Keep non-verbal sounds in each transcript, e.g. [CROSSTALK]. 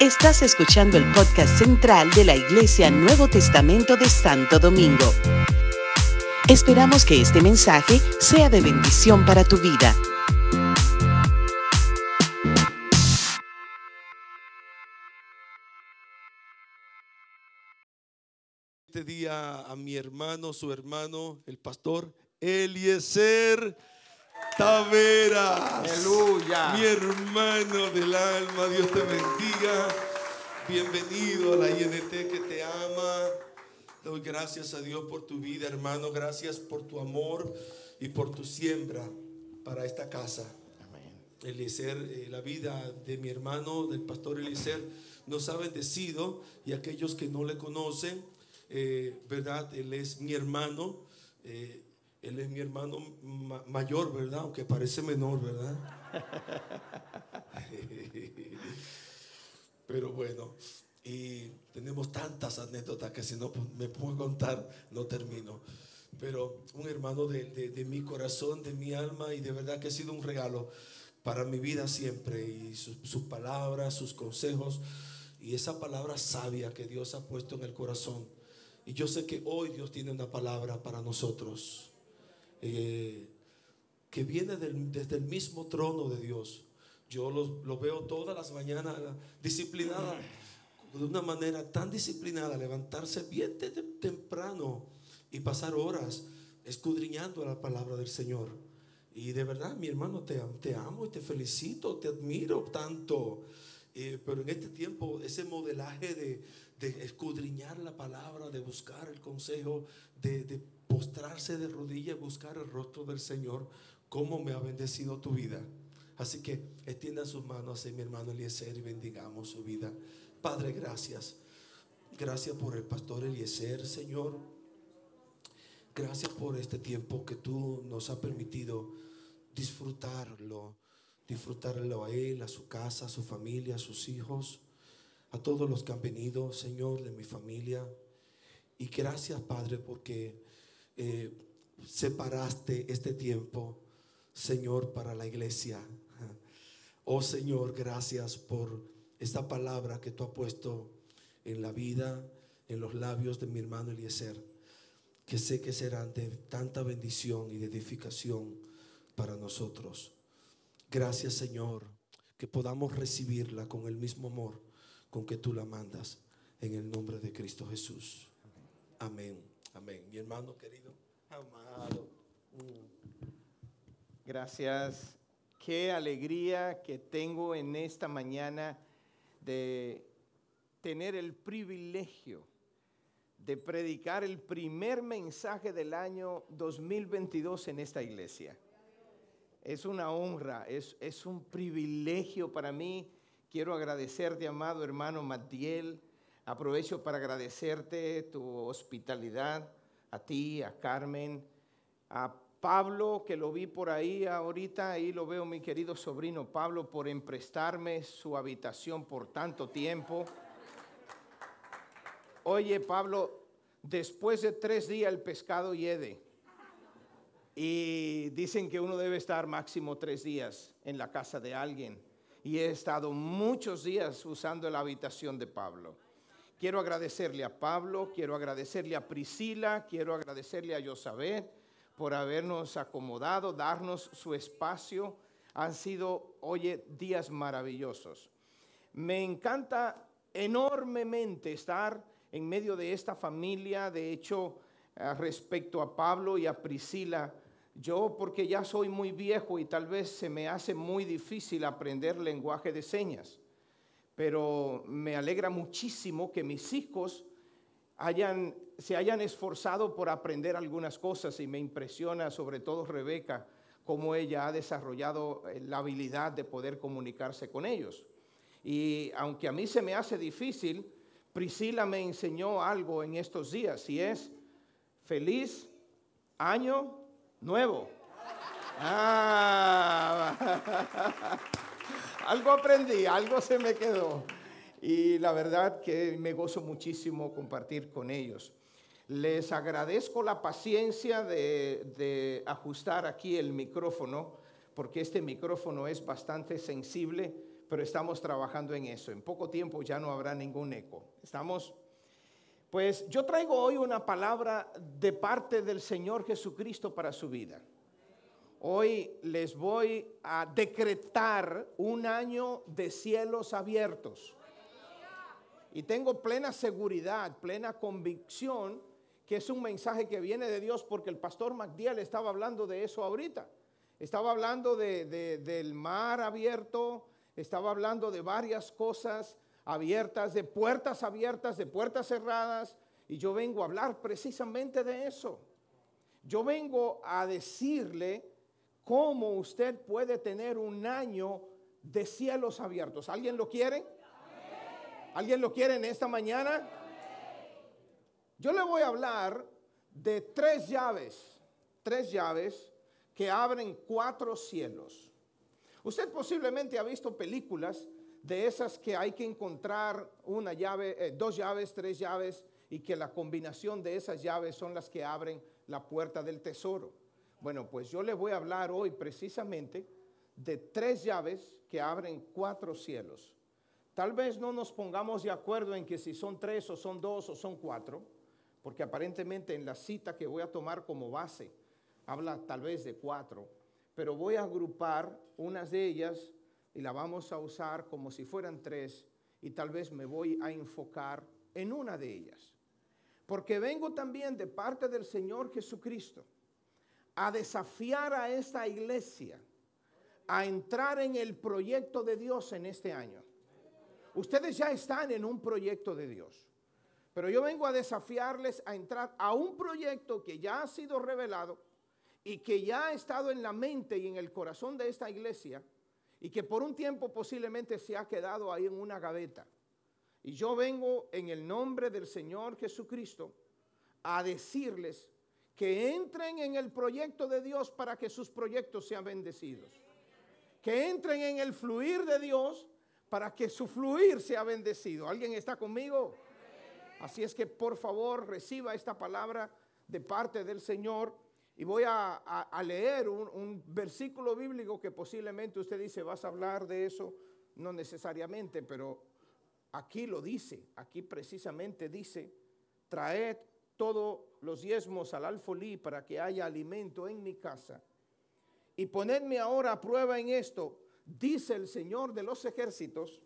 Estás escuchando el podcast central de la Iglesia Nuevo Testamento de Santo Domingo. Esperamos que este mensaje sea de bendición para tu vida. Este día a mi hermano, su hermano, el pastor Eliezer Taveras. Aleluya. Mi hermano del alma, Dios te bendiga. Bienvenido a la INT que te ama. Doy gracias a Dios por tu vida, hermano. Gracias por tu amor y por tu siembra para esta casa. Eliezer, eh, la vida de mi hermano, del pastor Eliezer, nos ha bendecido y aquellos que no le conocen, eh, ¿verdad? Él es mi hermano. eh, él es mi hermano ma- mayor, ¿verdad? Aunque parece menor, ¿verdad? [LAUGHS] Pero bueno, y tenemos tantas anécdotas que si no pues, me puedo contar, no termino. Pero un hermano de, de- mi corazón, de mi alma, y de verdad que ha sido un regalo para mi vida siempre. Y su- sus palabras, sus consejos, y esa palabra sabia que Dios ha puesto en el corazón. Y yo sé que hoy Dios tiene una palabra para nosotros. Eh, que viene desde el mismo trono de Dios. Yo lo, lo veo todas las mañanas disciplinada, de una manera tan disciplinada, levantarse bien temprano y pasar horas escudriñando la palabra del Señor. Y de verdad, mi hermano, te, te amo y te felicito, te admiro tanto. Eh, pero en este tiempo, ese modelaje de, de escudriñar la palabra, de buscar el consejo, de, de postrarse de rodillas buscar el rostro del Señor, cómo me ha bendecido tu vida. Así que extienda sus manos hacia mi hermano Eliezer y bendigamos su vida. Padre, gracias. Gracias por el pastor Eliezer, Señor. Gracias por este tiempo que tú nos has permitido disfrutarlo, disfrutarlo a él, a su casa, a su familia, a sus hijos, a todos los que han venido, Señor, de mi familia. Y gracias, Padre, porque eh, separaste este tiempo, Señor, para la iglesia. Oh Señor, gracias por esta palabra que tú has puesto en la vida, en los labios de mi hermano Eliezer, que sé que serán de tanta bendición y de edificación para nosotros. Gracias Señor, que podamos recibirla con el mismo amor con que tú la mandas, en el nombre de Cristo Jesús. Amén, amén. Mi hermano querido, amado. Gracias. Qué alegría que tengo en esta mañana de tener el privilegio de predicar el primer mensaje del año 2022 en esta iglesia. Es una honra, es, es un privilegio para mí. Quiero agradecerte, amado hermano Matiel. Aprovecho para agradecerte tu hospitalidad, a ti, a Carmen, a Pablo, que lo vi por ahí ahorita, ahí lo veo mi querido sobrino Pablo, por emprestarme su habitación por tanto tiempo. Oye, Pablo, después de tres días el pescado hiede. Y dicen que uno debe estar máximo tres días en la casa de alguien. Y he estado muchos días usando la habitación de Pablo. Quiero agradecerle a Pablo, quiero agradecerle a Priscila, quiero agradecerle a Josabet por habernos acomodado, darnos su espacio. Han sido, oye, días maravillosos. Me encanta enormemente estar en medio de esta familia. De hecho, eh, respecto a Pablo y a Priscila, yo porque ya soy muy viejo y tal vez se me hace muy difícil aprender lenguaje de señas, pero me alegra muchísimo que mis hijos se hayan esforzado por aprender algunas cosas y me impresiona sobre todo Rebeca cómo ella ha desarrollado eh, la habilidad de poder comunicarse con ellos. Y aunque a mí se me hace difícil, Priscila me enseñó algo en estos días y es feliz año nuevo. Ah, [LAUGHS] algo aprendí, algo se me quedó. Y la verdad que me gozo muchísimo compartir con ellos. Les agradezco la paciencia de, de ajustar aquí el micrófono, porque este micrófono es bastante sensible pero estamos trabajando en eso. En poco tiempo ya no habrá ningún eco. ¿Estamos? Pues yo traigo hoy una palabra de parte del Señor Jesucristo para su vida. Hoy les voy a decretar un año de cielos abiertos. Y tengo plena seguridad, plena convicción que es un mensaje que viene de Dios porque el pastor MacDiel estaba hablando de eso ahorita. Estaba hablando del mar abierto, estaba hablando de varias cosas abiertas, de puertas abiertas, de puertas cerradas. Y yo vengo a hablar precisamente de eso. Yo vengo a decirle cómo usted puede tener un año de cielos abiertos. ¿Alguien lo quiere? ¿Alguien lo quiere en esta mañana? Yo le voy a hablar de tres llaves, tres llaves que abren cuatro cielos. Usted posiblemente ha visto películas de esas que hay que encontrar una llave, eh, dos llaves, tres llaves y que la combinación de esas llaves son las que abren la puerta del tesoro. Bueno, pues yo le voy a hablar hoy precisamente de tres llaves que abren cuatro cielos. Tal vez no nos pongamos de acuerdo en que si son tres o son dos o son cuatro, porque aparentemente en la cita que voy a tomar como base habla tal vez de cuatro, pero voy a agrupar unas de ellas y la vamos a usar como si fueran tres y tal vez me voy a enfocar en una de ellas. Porque vengo también de parte del Señor Jesucristo a desafiar a esta iglesia a entrar en el proyecto de Dios en este año. Ustedes ya están en un proyecto de Dios, pero yo vengo a desafiarles a entrar a un proyecto que ya ha sido revelado y que ya ha estado en la mente y en el corazón de esta iglesia y que por un tiempo posiblemente se ha quedado ahí en una gaveta. Y yo vengo en el nombre del Señor Jesucristo a decirles que entren en el proyecto de Dios para que sus proyectos sean bendecidos. Que entren en el fluir de Dios para que su fluir sea bendecido. ¿Alguien está conmigo? Así es que por favor reciba esta palabra de parte del Señor y voy a, leer un, un, versículo bíblico que posiblemente usted dice, vas a hablar de eso, no necesariamente, pero aquí lo dice, aquí precisamente dice, traed todos los diezmos al alfolí para que haya alimento en mi casa. Y ponedme ahora a prueba en esto, dice el Señor de los ejércitos,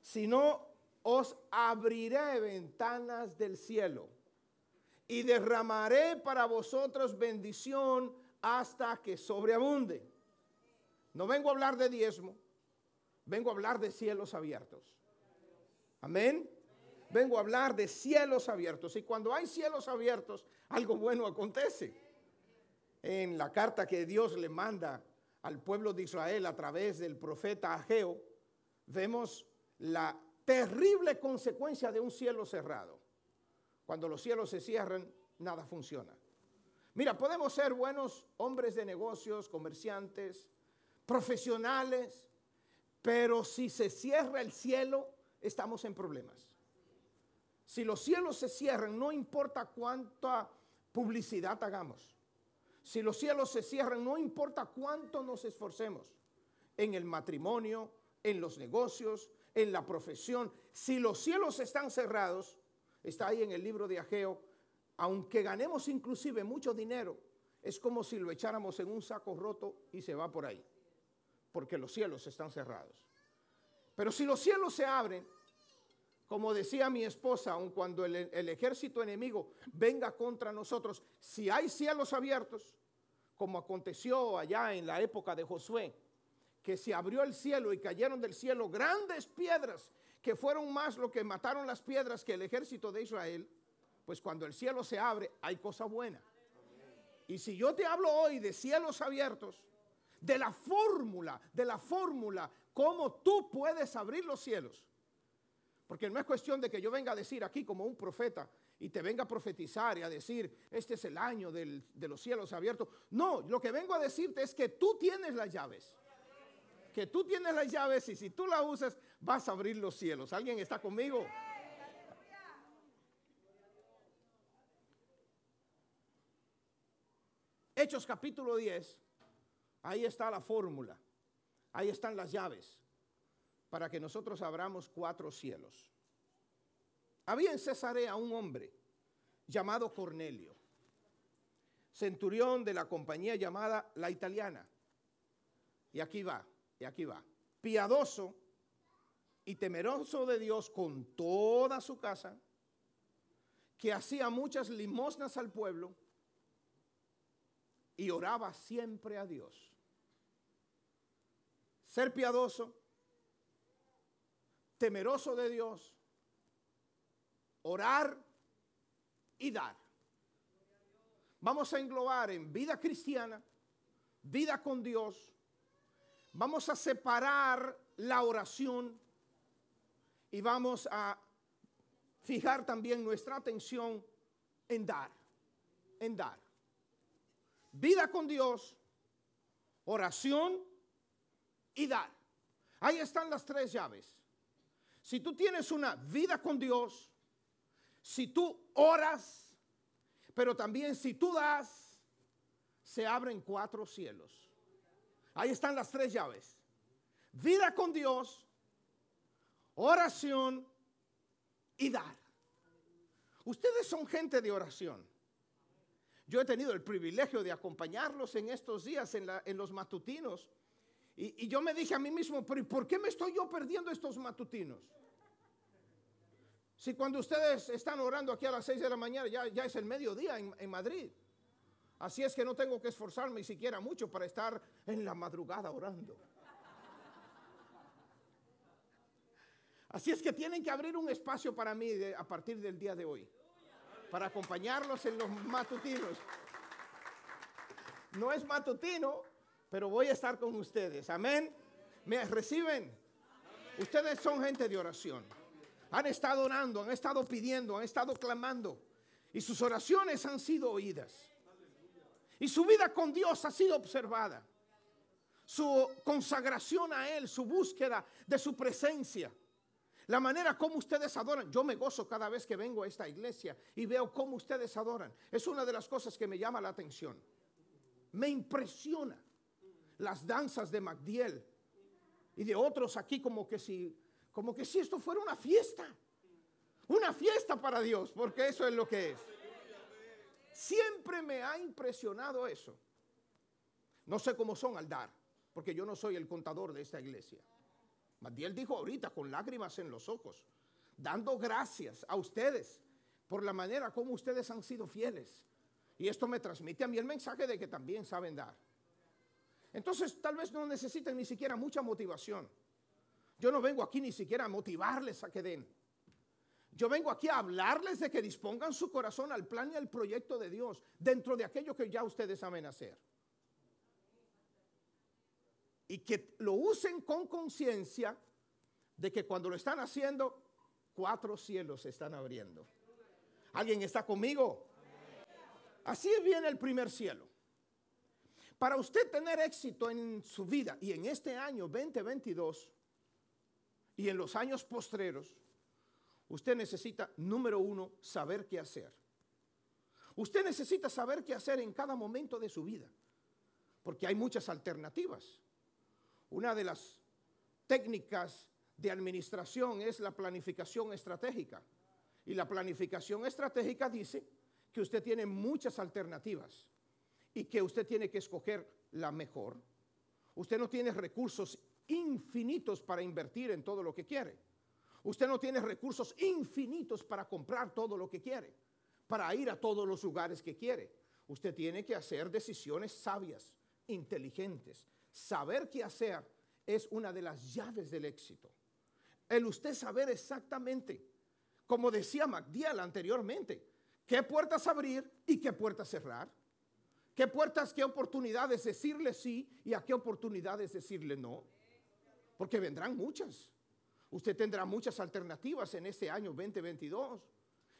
si no os abriré ventanas del cielo y derramaré para vosotros bendición hasta que sobreabunde. No vengo a hablar de diezmo, vengo a hablar de cielos abiertos. Amén vengo a hablar de cielos abiertos. Y cuando hay cielos abiertos, algo bueno acontece. En la carta que Dios le manda al pueblo de Israel a través del profeta Ageo, vemos la terrible consecuencia de un cielo cerrado. Cuando los cielos se cierran, nada funciona. Mira, podemos ser buenos hombres de negocios, comerciantes, profesionales, pero si se cierra el cielo, estamos en problemas. Si los cielos se cierran, no importa cuánta publicidad hagamos. Si los cielos se cierran, no importa cuánto nos esforcemos en el matrimonio, en los negocios, en la profesión. Si los cielos están cerrados, está ahí en el libro de Ageo, aunque ganemos inclusive mucho dinero, es como si lo echáramos en un saco roto y se va por ahí, porque los cielos están cerrados. Pero si los cielos se abren, como decía mi esposa, aun cuando el, ejército enemigo venga contra nosotros, si hay cielos abiertos, como aconteció allá en la época de Josué, que se abrió el cielo y cayeron del cielo grandes piedras, que fueron más lo que mataron las piedras que el ejército de Israel, pues cuando el cielo se abre hay cosa buena. Y si yo te hablo hoy de cielos abiertos, de la fórmula, de la fórmula, cómo tú puedes abrir los cielos, porque no es cuestión de que yo venga a decir aquí como un profeta y te venga a profetizar y a decir, este es el año de los cielos abiertos. No, lo que vengo a decirte es que tú tienes las llaves. Que tú tienes las llaves y si tú las usas vas a abrir los cielos. ¿Alguien está conmigo? Hechos capítulo 10, ahí está la fórmula, ahí están las llaves. para que nosotros abramos cuatro cielos. Había en Cesarea un hombre llamado Cornelio, centurión de la compañía llamada La Italiana. Y aquí va, y aquí va. Piadoso y temeroso de Dios con toda su casa, que hacía muchas limosnas al pueblo y oraba siempre a Dios. Ser piadoso, temeroso de Dios, orar y dar. Vamos a englobar en vida cristiana, vida con Dios. Vamos a separar la oración y vamos a fijar también nuestra atención en dar, en dar. Vida con Dios, oración y dar. Ahí están las tres llaves. Si tú tienes una vida con Dios, si tú oras, pero también si tú das, se abren cuatro cielos. Ahí están las tres llaves. Vida con Dios, oración y dar. Ustedes son gente de oración. Yo he tenido el privilegio de acompañarlos en estos días en, los matutinos. Y, yo me dije a mí mismo, ¿por qué me estoy yo perdiendo estos matutinos? Si cuando ustedes están orando aquí a las 6 de la mañana, ya, es el mediodía en, en Madrid. Así es que no tengo que esforzarme siquiera mucho para estar en la madrugada orando. Así es que tienen que abrir un espacio para mí a partir del día de hoy, para acompañarlos en los matutinos. No es matutino, pero voy a estar con ustedes. Amén. ¿Me reciben? Ustedes son gente de oración. Han estado orando, han estado pidiendo, han estado clamando. Y sus oraciones han sido oídas. Y su vida con Dios ha sido observada. Su consagración a Él, su búsqueda de su presencia la manera como ustedes adoran. Yo me gozo cada vez que vengo a esta iglesia y veo cómo ustedes adoran. Es una de las cosas que me llama la atención. Me impresiona las danzas de Magdiel y de otros aquí como que si como que si esto fuera una fiesta. Una fiesta para Dios, porque eso es lo que es. Siempre me ha impresionado eso. No sé cómo son al dar, porque yo no soy el contador de esta iglesia. Matiel dijo ahorita con lágrimas en los ojos, dando gracias a ustedes por la manera como ustedes han sido fieles. Y esto me transmite a mí el mensaje de que también saben dar. Entonces tal vez no necesiten ni siquiera mucha motivación. Yo no vengo aquí ni siquiera a motivarles a que den. Yo vengo aquí a hablarles de que dispongan su corazón al plan y al proyecto de Dios dentro de aquello que ya ustedes saben hacer y que lo usen con conciencia de que cuando lo están haciendo, cuatro cielos se están abriendo. ¿Alguien está conmigo? Así viene el primer cielo. Para usted tener éxito en su vida y en este año 2022 y en los años postreros, usted necesita, número uno, saber qué hacer. Usted necesita saber qué hacer en cada momento de su vida, porque hay muchas alternativas. Una de las técnicas de administración es la planificación estratégica. Y la planificación estratégica dice que usted tiene muchas alternativas y que usted tiene que escoger la mejor. Usted no tiene recursos infinitos para invertir en todo lo que quiere. Usted no tiene recursos infinitos para comprar todo lo que quiere, para ir a todos los lugares que quiere. Usted tiene que hacer decisiones sabias, inteligentes, Saber qué hacer es una de las llaves del éxito. El usted saber exactamente, como decía MacDill anteriormente, qué puertas abrir y qué puertas cerrar. ¿Qué puertas, qué oportunidades decirle sí y a qué oportunidades decirle no? Porque vendrán muchas. Usted tendrá muchas alternativas en este año 2022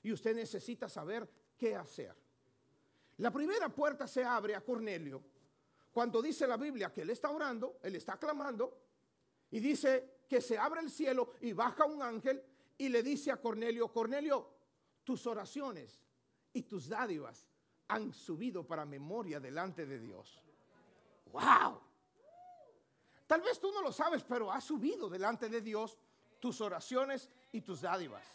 y usted necesita saber qué hacer. La primera puerta se abre a Cornelio cuando dice la Biblia que él está orando, él está clamando, y dice que se abre el cielo y baja un ángel y le dice a Cornelio, Cornelio, tus oraciones y tus dádivas han subido para memoria delante de Dios. ¡Wow! Tal vez tú no lo sabes, pero has subido delante de Dios tus oraciones y tus dádivas.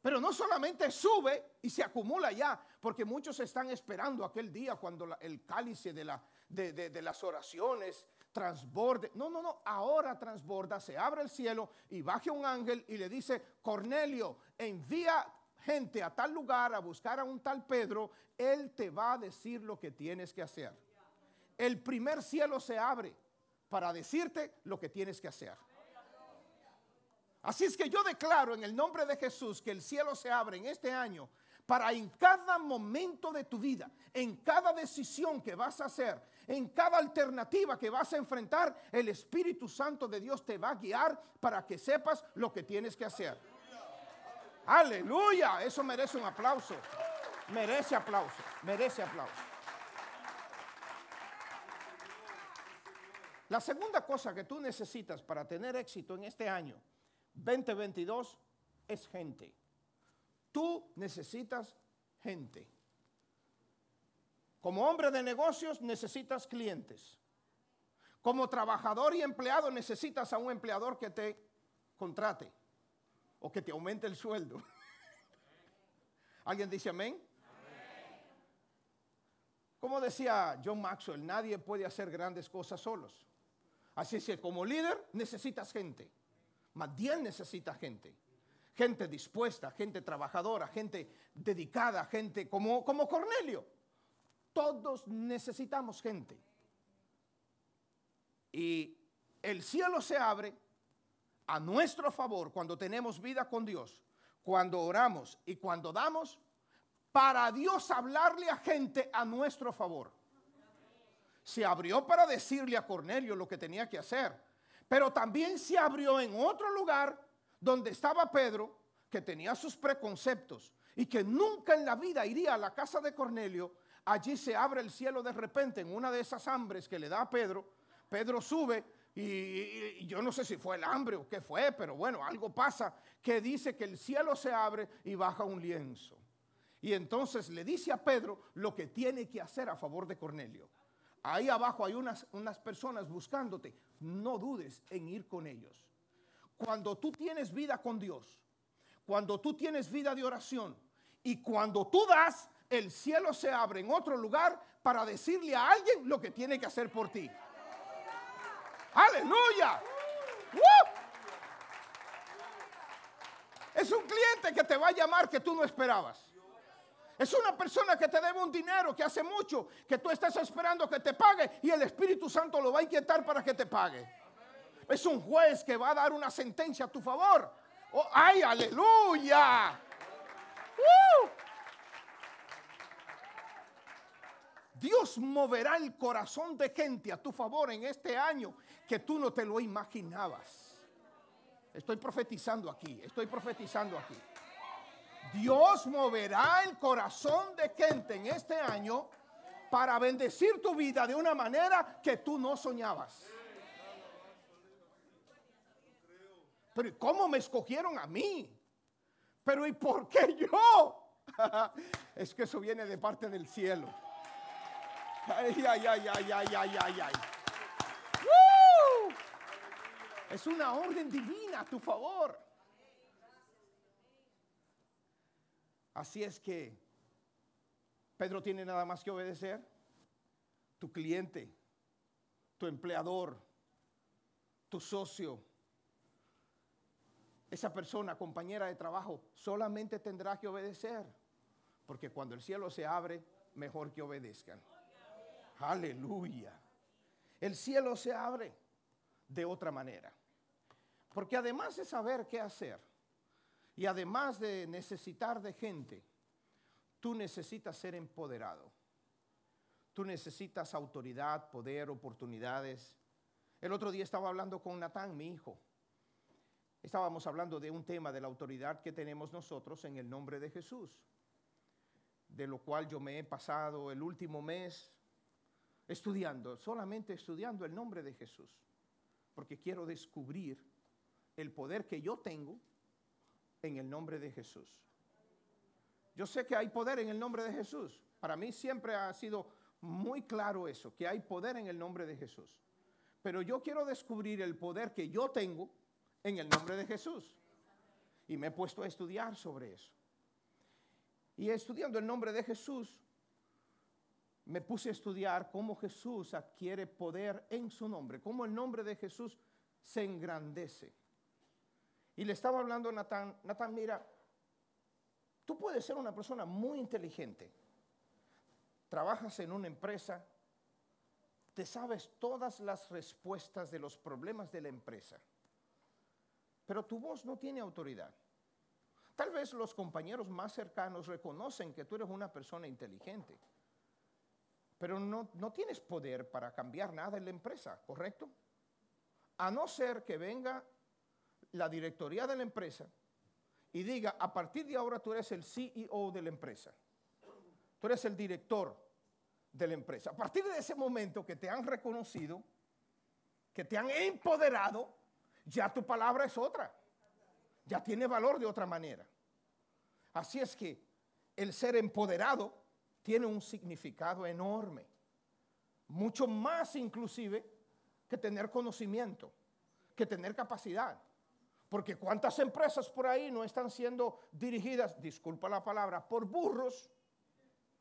Pero no solamente sube y se acumula ya, porque muchos están esperando aquel día cuando el cálice de, la, de las oraciones transborde. No, no, no, ahora transborda, se abre el cielo y baje un ángel y le dice, Cornelio, envía gente a tal lugar a buscar a un tal Pedro, él te va a decir lo que tienes que hacer. El primer cielo se abre para decirte lo que tienes que hacer. Así es que yo declaro en el nombre de Jesús que el cielo se abre en este año para en cada momento de tu vida, en cada decisión que vas a hacer, en cada alternativa que vas a enfrentar, el Espíritu Santo de Dios te va a guiar para que sepas lo que tienes que hacer. Aleluya, eso merece un aplauso. Merece aplauso, merece aplauso. La segunda cosa que tú necesitas para tener éxito en este año 2022 es gente. Tú necesitas gente. Como hombre de negocios necesitas clientes. Como trabajador y empleado necesitas a un empleador que te contrate o que te aumente el sueldo. [LAUGHS] ¿Alguien dice amén? Como decía John Maxwell, nadie puede hacer grandes cosas solos. Así es que como líder necesitas gente. Más bien necesita gente. Gente dispuesta, gente trabajadora, gente dedicada, gente como, como Cornelio. Todos necesitamos gente. Y el cielo se abre a nuestro favor cuando tenemos vida con Dios, cuando oramos y cuando damos, para Dios hablarle a gente a nuestro favor. Se abrió para decirle a Cornelio lo que tenía que hacer, pero también se abrió en otro lugar donde estaba Pedro, que tenía sus preconceptos y que nunca en la vida iría a la casa de Cornelio Allí se abre el cielo de repente en una de esas hambres que le da a Pedro. Pedro sube y, yo no sé si fue el hambre o qué fue, pero bueno, algo pasa que dice que el cielo se abre y baja un lienzo. Y entonces le dice a Pedro lo que tiene que hacer a favor de Cornelio. Ahí abajo hay unas, unas personas buscándote. No dudes en ir con ellos. Cuando tú tienes vida con Dios, cuando tú tienes vida de oración y cuando tú das, el cielo se abre en otro lugar para decirle a alguien lo que tiene que hacer por ti. Aleluya. Es un cliente que te va a llamar que tú no esperabas. Es una persona que te debe un dinero que hace mucho, que tú estás esperando que te pague y el Espíritu Santo lo va a inquietar para que te pague. Es un juez que va a dar una sentencia a tu favor. Oh, ¡Ay, aleluya! Dios moverá el corazón de gente a tu favor en este año que tú no te lo imaginabas. Estoy profetizando aquí, estoy profetizando aquí. Dios moverá el corazón de gente en este año para bendecir tu vida de una manera que tú no soñabas. Pero ¿y cómo me escogieron a mí? Pero ¿y por qué yo? [LAUGHS] es que eso viene de parte del cielo. Ay, ay, ay, ay, ay, ay, ay, ay. Es una orden divina a tu favor. Así es que Pedro tiene nada más que obedecer. Tu cliente, tu empleador, tu socio, esa persona, compañera de trabajo, solamente tendrá que obedecer. Porque cuando el cielo se abre, mejor que obedezcan. Aleluya. El cielo se abre de otra manera. Porque además de saber qué hacer y además de necesitar de gente, tú necesitas ser empoderado. Tú necesitas autoridad, poder, oportunidades. El otro día estaba hablando con Natán, mi hijo. Estábamos hablando de un tema de la autoridad que tenemos nosotros en el nombre de Jesús, de lo cual yo me he pasado el último mes estudiando, solamente estudiando el nombre de Jesús, porque quiero descubrir el poder que yo tengo en el nombre de Jesús. Yo sé que hay poder en el nombre de Jesús. Para mí siempre ha sido muy claro eso, que hay poder en el nombre de Jesús. pero yo quiero descubrir el poder que yo tengo en el nombre de Jesús. Y me he puesto a estudiar sobre eso. Y estudiando el nombre de Jesús, me puse a estudiar cómo Jesús adquiere poder en su nombre, cómo el nombre de Jesús se engrandece. Y le estaba hablando a Natán, Natán, mira, tú puedes ser una persona muy inteligente, trabajas en una empresa, te sabes todas las respuestas de los problemas de la empresa, pero tu voz no tiene autoridad. Tal vez los compañeros más cercanos reconocen que tú eres una persona inteligente, pero no, no tienes poder para cambiar nada en la empresa, ¿correcto? A no ser que venga la directoría de la empresa y diga, a partir de ahora tú eres el CEO de la empresa, tú eres el director de la empresa. A partir de ese momento que te han reconocido, que te han empoderado, ya tu palabra es otra, ya tiene valor de otra manera. Así es que el ser empoderado tiene un significado enorme, mucho más inclusive que tener conocimiento, que tener capacidad. Porque cuántas empresas por ahí no están siendo dirigidas, disculpa la palabra, por burros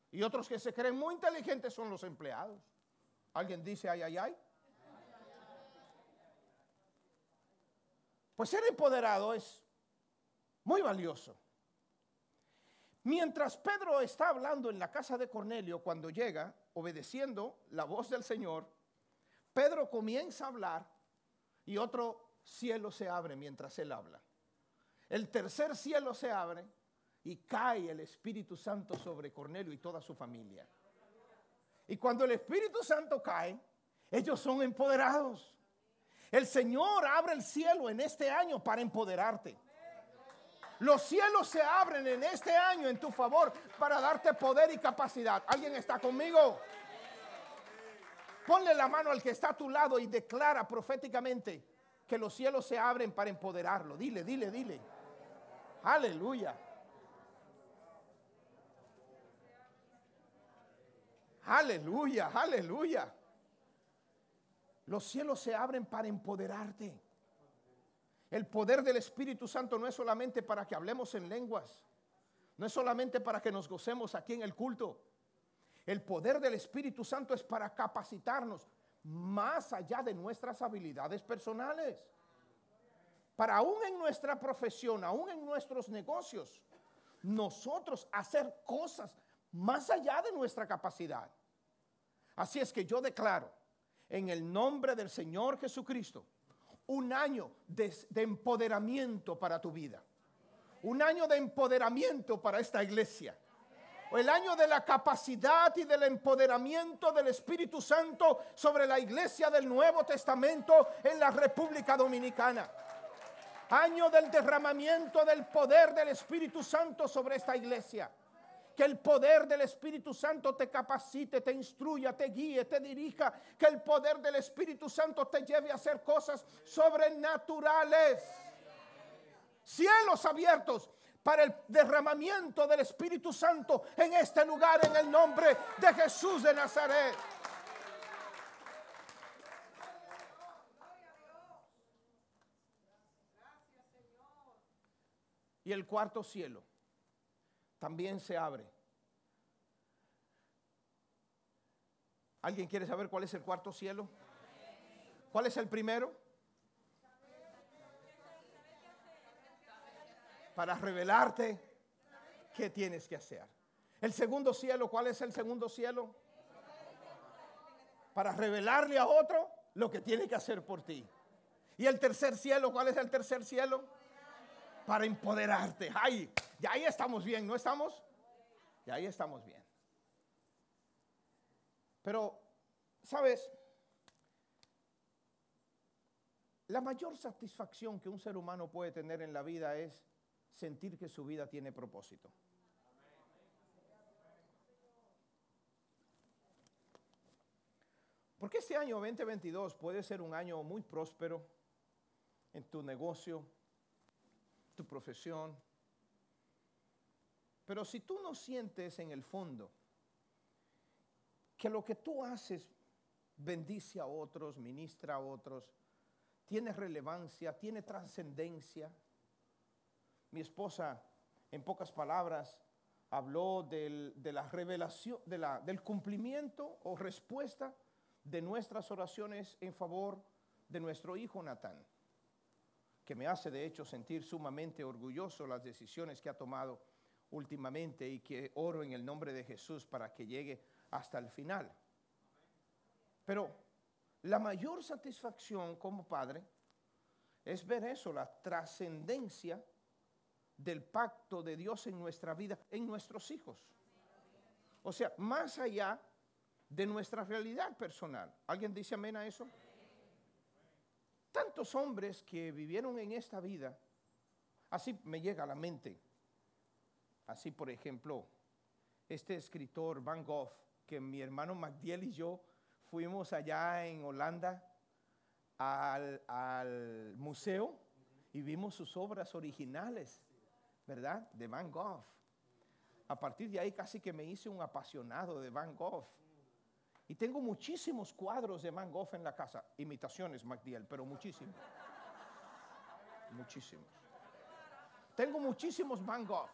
y otros que se creen muy inteligentes son los empleados. ¿Alguien dice ay, ay, ay? Pues ser empoderado es muy valioso. Mientras Pedro está hablando en la casa de Cornelio, cuando llega, obedeciendo la voz del Señor, Pedro comienza a hablar y otro cielo se abre mientras él habla. El tercer cielo se abre y cae el Espíritu Santo sobre Cornelio y toda su familia. Y cuando el Espíritu Santo cae, ellos son empoderados. El Señor abre el cielo en este año para empoderarte. Los cielos se abren en este año en tu favor para darte poder y capacidad. ¿Alguien está conmigo? Ponle la mano al que está a tu lado y declara proféticamente que los cielos se abren para empoderarlo. Dile, dile, dile. Aleluya. Aleluya, aleluya. Los cielos se abren para empoderarte. El poder del Espíritu Santo no es solamente para que hablemos en lenguas, no es solamente para que nos gocemos aquí en el culto. El poder del Espíritu Santo es para capacitarnos más allá de nuestras habilidades personales. Para aún en nuestra profesión, aún en nuestros negocios, nosotros hacer cosas más allá de nuestra capacidad. Así es que yo declaro en el nombre del Señor Jesucristo un año de, empoderamiento para tu vida. Un año de empoderamiento para esta iglesia. El año de la capacidad y del empoderamiento del Espíritu Santo sobre la iglesia del Nuevo Testamento en la República Dominicana. Año del derramamiento del poder del Espíritu Santo sobre esta iglesia que el poder del Espíritu Santo te capacite, te instruya, te guíe, te dirija, que el poder del Espíritu Santo te lleve a hacer cosas sobrenaturales. Cielos abiertos para el derramamiento del Espíritu Santo en este lugar en el nombre de Jesús de Nazaret. Y el cuarto cielo también se abre. ¿Alguien quiere saber cuál es el cuarto cielo? ¿Cuál es el primero? Para revelarte qué tienes que hacer. El segundo cielo, ¿cuál es el segundo cielo? Para revelarle a otro lo que tiene que hacer por ti. Y el tercer cielo, ¿cuál es el tercer cielo? para empoderarte. Ay, ya ahí estamos bien, ¿no estamos? Ya ahí estamos bien. Pero, ¿sabes? La mayor satisfacción que un ser humano puede tener en la vida es sentir que su vida tiene propósito. Porque este año 2022 puede ser un año muy próspero en tu negocio, tu profesión. Pero si tú no sientes en el fondo que lo que tú haces bendice a otros, ministra a otros, tiene relevancia, tiene trascendencia. Mi esposa, en pocas palabras, habló del, de la revelación, de la, del cumplimiento o respuesta de nuestras oraciones en favor de nuestro hijo Natán, que me hace de hecho sentir sumamente orgulloso las decisiones que ha tomado últimamente y que oro en el nombre de Jesús para que llegue hasta el final. Pero la mayor satisfacción como padre es ver eso, la trascendencia del pacto de Dios en nuestra vida, en nuestros hijos. O sea, más allá de nuestra realidad personal. ¿Alguien dice amén a eso? Tantos hombres que vivieron en esta vida, así me llega a la mente, así por ejemplo, este escritor Van Gogh, que mi hermano Magdiel y yo fuimos allá en Holanda al, museo y vimos sus obras originales, ¿verdad? De Van Gogh. A partir de ahí casi que me hice un apasionado de Van Gogh. Y tengo muchísimos cuadros de Van Gogh en la casa, imitaciones, MacDiel, pero muchísimos. Muchísimos. Tengo muchísimos Van Gogh.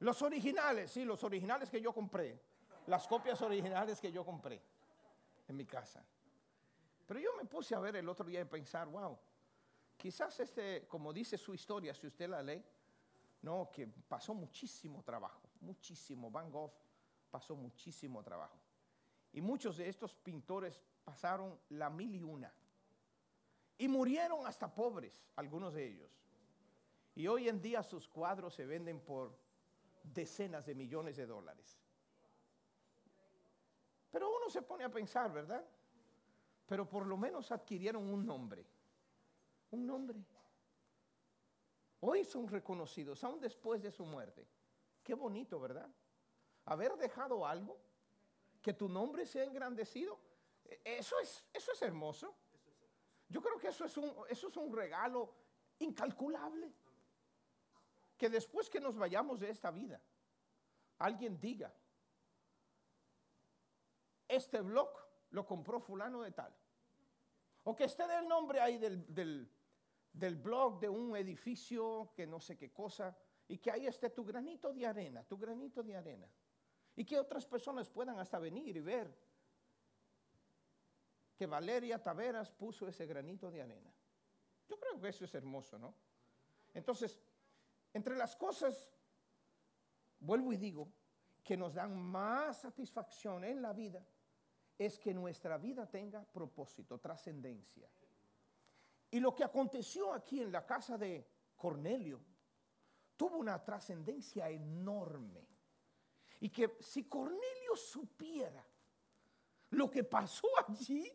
Los originales, sí, los originales que yo compré. Las copias originales que yo compré en mi casa. Pero yo me puse a ver el otro día y pensar, wow, quizás este, como dice su historia, si usted la lee, no, que pasó muchísimo trabajo, muchísimo. Van Gogh pasó muchísimo trabajo. Y muchos de estos pintores pasaron la mil y una. Y murieron hasta pobres, algunos de ellos. Y hoy en día sus cuadros se venden por decenas de millones de dólares. Pero uno se pone a pensar, ¿verdad? Pero por lo menos adquirieron un nombre. Un nombre. Hoy son reconocidos, aún después de su muerte. Qué bonito, ¿verdad? Haber dejado algo, que tu nombre sea engrandecido, e, eso es, eso es hermoso. Yo creo que eso es, un, eso es un regalo incalculable. Que después que nos vayamos de esta vida, alguien diga, este blog lo compró fulano de tal. O que esté el nombre ahí del, del, blog de un edificio que no sé qué cosa, y que ahí esté tu granito de arena, tu granito de arena. Y que otras personas puedan hasta venir y ver que Valeria Taveras puso ese granito de arena. Yo creo que eso es hermoso, ¿no? Entonces, entre las cosas, vuelvo y digo, que nos dan más satisfacción en la vida, es que nuestra vida tenga propósito, trascendencia. Y lo que aconteció aquí en la casa de Cornelio tuvo una trascendencia enorme. Y que si Cornelio supiera lo que pasó allí,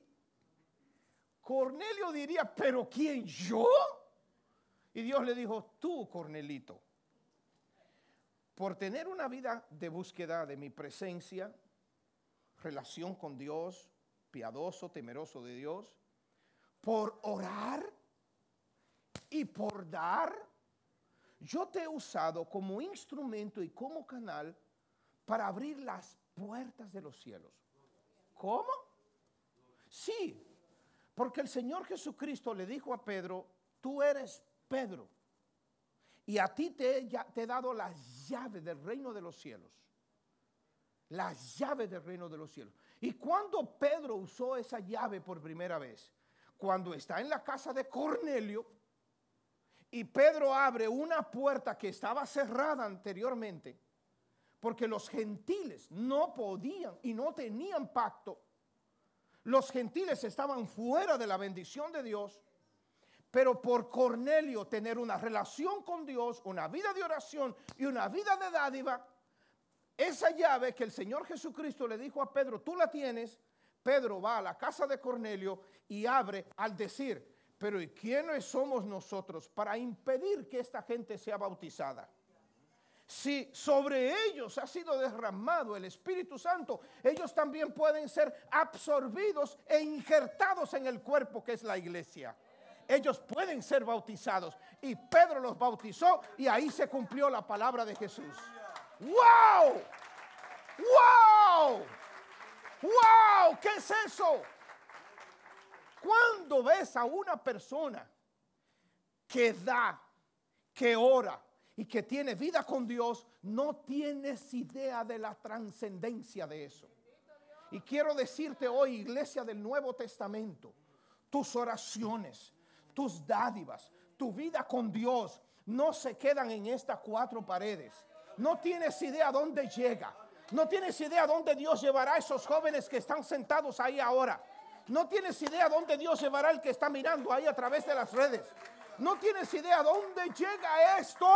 Cornelio diría, pero ¿quién yo? Y Dios le dijo, tú, Cornelito, por tener una vida de búsqueda de mi presencia, relación con Dios, piadoso, temeroso de Dios, por orar y por dar, yo te he usado como instrumento y como canal para abrir las puertas de los cielos. ¿Cómo? Sí, porque el Señor Jesucristo le dijo a Pedro, tú eres Pedro, y a ti te he, dado las llaves del reino de los cielos las llaves del reino de los cielos. ¿Y cuando Pedro usó esa llave por primera vez? Cuando está en la casa de Cornelio y Pedro abre una puerta que estaba cerrada anteriormente, porque los gentiles no podían y no tenían pacto. Los gentiles estaban fuera de la bendición de Dios, pero por Cornelio tener una relación con Dios, una vida de oración y una vida de dádiva, esa llave que el Señor Jesucristo le dijo a Pedro, tú la tienes, Pedro va a la casa de Cornelio y abre al decir, pero ¿y quiénes somos nosotros para impedir que esta gente sea bautizada? Si sobre ellos ha sido derramado el Espíritu Santo, ellos también pueden ser absorbidos e injertados en el cuerpo que es la iglesia. Ellos pueden ser bautizados. Y Pedro los bautizó y ahí se cumplió la palabra de Jesús. ¡Wow! ¡Wow! ¡Wow! ¿Qué es eso? Cuando ves a una persona que da, que ora y que tiene vida con Dios, no tienes idea de la trascendencia de eso. Y quiero decirte hoy, iglesia del Nuevo Testamento, tus oraciones, tus dádivas, tu vida con Dios no se quedan en estas cuatro paredes. No tienes idea dónde llega. No tienes idea dónde Dios llevará a esos jóvenes que están sentados ahí ahora. No tienes idea dónde Dios llevará al que está mirando ahí a través de las redes. No tienes idea dónde llega esto,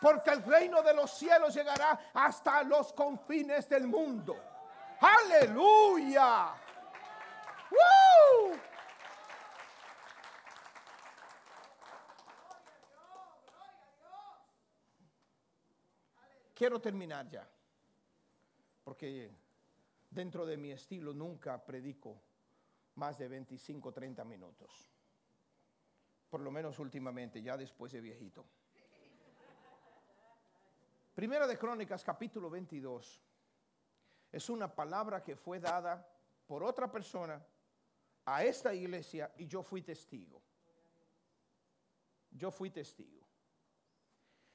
porque el reino de los cielos llegará hasta los confines del mundo. Aleluya. Quiero terminar ya, porque dentro de mi estilo nunca predico más de 25, 30 minutos. Por lo menos últimamente, ya después de viejito. Primera de Crónicas, capítulo 22. Es una palabra que fue dada por otra persona a esta iglesia y yo fui testigo. Yo fui testigo.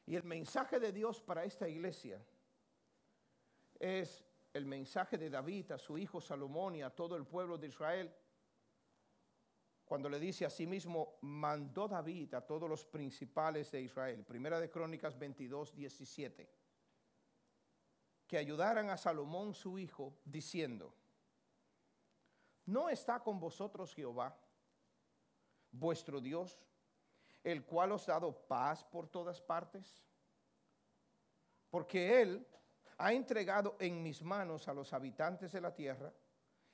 Y el mensaje de Dios para esta iglesia es el mensaje de David a su hijo Salomón y a todo el pueblo de Israel. Cuando le dice a sí mismo, mandó David a todos los principales de Israel, primera de Crónicas 22, 17, que ayudaran a Salomón su hijo, diciendo, ¿no está con vosotros Jehová, vuestro Dios, el cual os ha dado paz por todas partes? Porque Él ha entregado en mis manos a los habitantes de la tierra,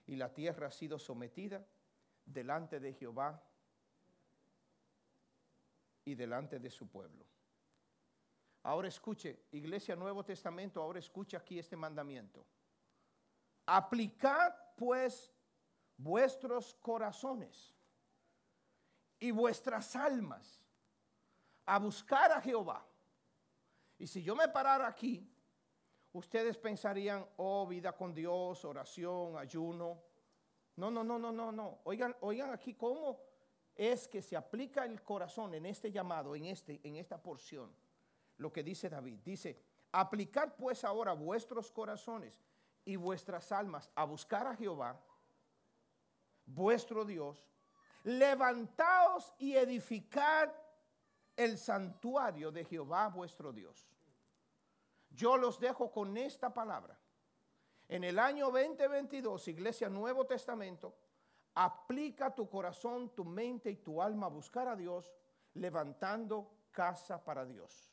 y la tierra ha sido sometida delante de Jehová y delante de su pueblo. Ahora escuche, Iglesia Nuevo Testamento, ahora escuche aquí este mandamiento. Aplicad pues vuestros corazones y vuestras almas a buscar a Jehová. Y si yo me parara aquí, ustedes pensarían, oh, vida con Dios, oración, ayuno, no, no, no, no, no, no. Oigan, oigan aquí cómo es que se aplica el corazón en este llamado, en, este, en esta porción. Lo que dice David. Dice, aplicad pues ahora vuestros corazones y vuestras almas a buscar a Jehová, vuestro Dios. Levantaos y edificad el santuario de Jehová vuestro Dios. Yo los dejo con esta palabra. En el año 2022, Iglesia Nuevo Testamento, aplica tu corazón, tu mente y tu alma a buscar a Dios, levantando casa para Dios.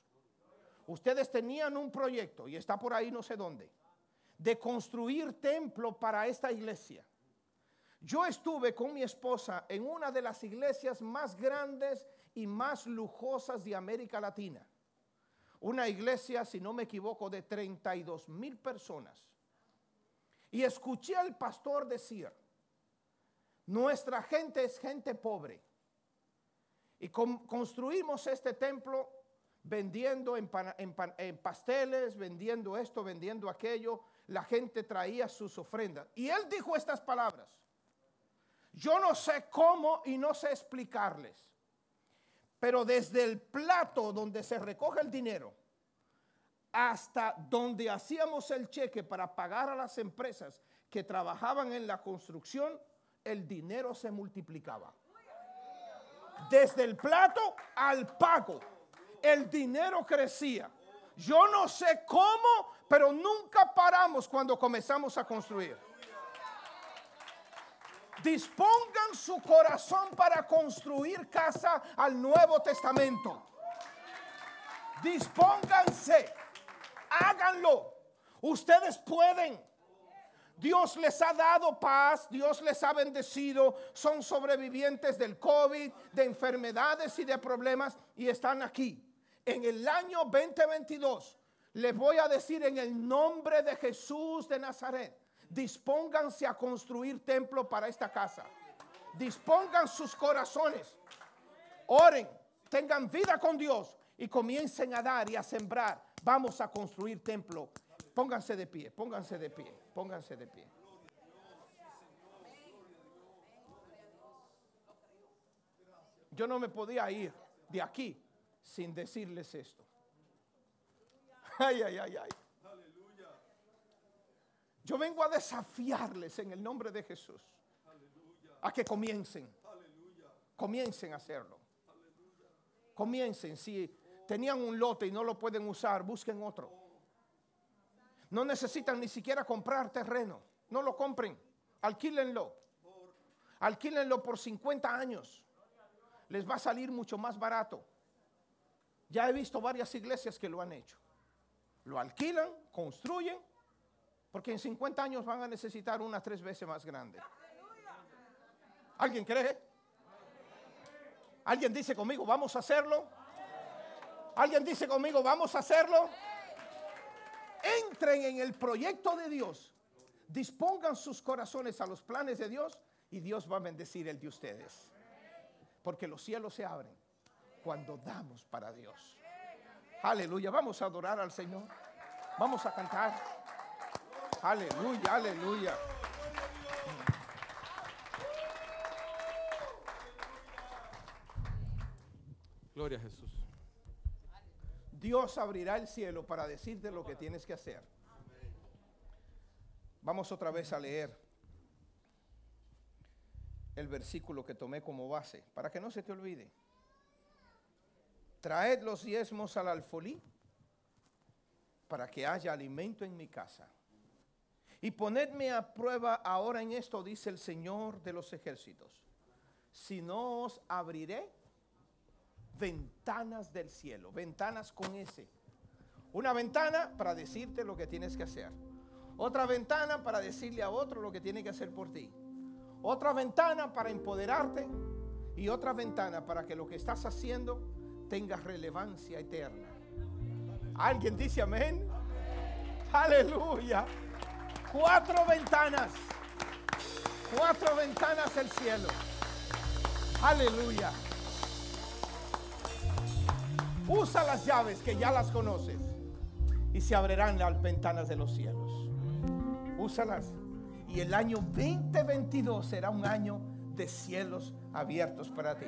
Ustedes tenían un proyecto, y está por ahí no sé dónde, de construir templo para esta iglesia. Yo estuve con mi esposa en una de las iglesias más grandes y más lujosas de América Latina. Una iglesia, si no me equivoco, de 32 mil personas y escuché al pastor decir, nuestra gente es gente pobre. Y construimos este templo vendiendo en, pasteles, vendiendo esto, vendiendo aquello. La gente traía sus ofrendas. Y él dijo estas palabras. Yo no sé cómo y no sé explicarles. Pero desde el plato donde se recoge el dinero hasta donde hacíamos el cheque para pagar a las empresas que trabajaban en la construcción, el dinero se multiplicaba. Desde el plato al pago, el dinero crecía. Yo no sé cómo, pero nunca paramos cuando comenzamos a construir. Dispongan su corazón para construir casa al Nuevo Testamento. Dispónganse háganlo. Ustedes pueden. Dios les ha dado paz, Dios les ha bendecido, son sobrevivientes del COVID, de enfermedades y de problemas y están aquí. En el año 2022 les voy a decir en el nombre de Jesús de Nazaret, dispónganse a construir templo para esta casa. Dispongan sus corazones. Oren, tengan vida con Dios y comiencen a dar y a sembrar. Vamos a construir templo. Pónganse de pie, pónganse de pie, pónganse de pie. Yo no me podía ir de aquí sin decirles esto. [LAUGHS] Ay, ay, ay, ay. Yo vengo a desafiarles en el nombre de Jesús a que comiencen. Comiencen a hacerlo. Comiencen. Si tenían un lote y no lo pueden usar, busquen otro. No necesitan ni siquiera comprar terreno. No lo compren. Alquílenlo. Alquílenlo por 50 años. Les va a salir mucho más barato. Ya he visto varias iglesias que lo han hecho. Lo alquilan, construyen, porque en 50 años van a necesitar una tres veces más grande. ¿Alguien cree? ¿Alguien dice conmigo, vamos a hacerlo? ¿Alguien dice conmigo, vamos a hacerlo? Entren en el proyecto de Dios. Dispongan sus corazones a los planes de Dios y Dios va a bendecir el de ustedes. Porque los cielos se abren cuando damos para Dios. Aleluya, vamos a adorar al Señor. Vamos a cantar. Aleluya, aleluya. Gloria a Jesús. Dios abrirá el cielo para decirte lo que tienes que hacer. Vamos otra vez a leer el versículo que tomé como base, para que no se te olvide. Traed los diezmos al alfolí para que haya alimento en mi casa. Y ponedme a prueba ahora en esto, dice el Señor de los ejércitos. Si no os abriré ventanas del cielo, ventanas con ese. Una ventana para decirte lo que tienes que hacer. Otra ventana para decirle a otro lo que tiene que hacer por ti. Otra ventana para empoderarte y otra ventana para que lo que estás haciendo tenga relevancia eterna. ¿Alguien dice amén? Aleluya. Cuatro ventanas. Cuatro ventanas del cielo. Aleluya. Usa las llaves que ya las conoces y se abrirán las ventanas de los cielos. Úsalas. Y el año 2022 será un año de cielos abiertos para ti.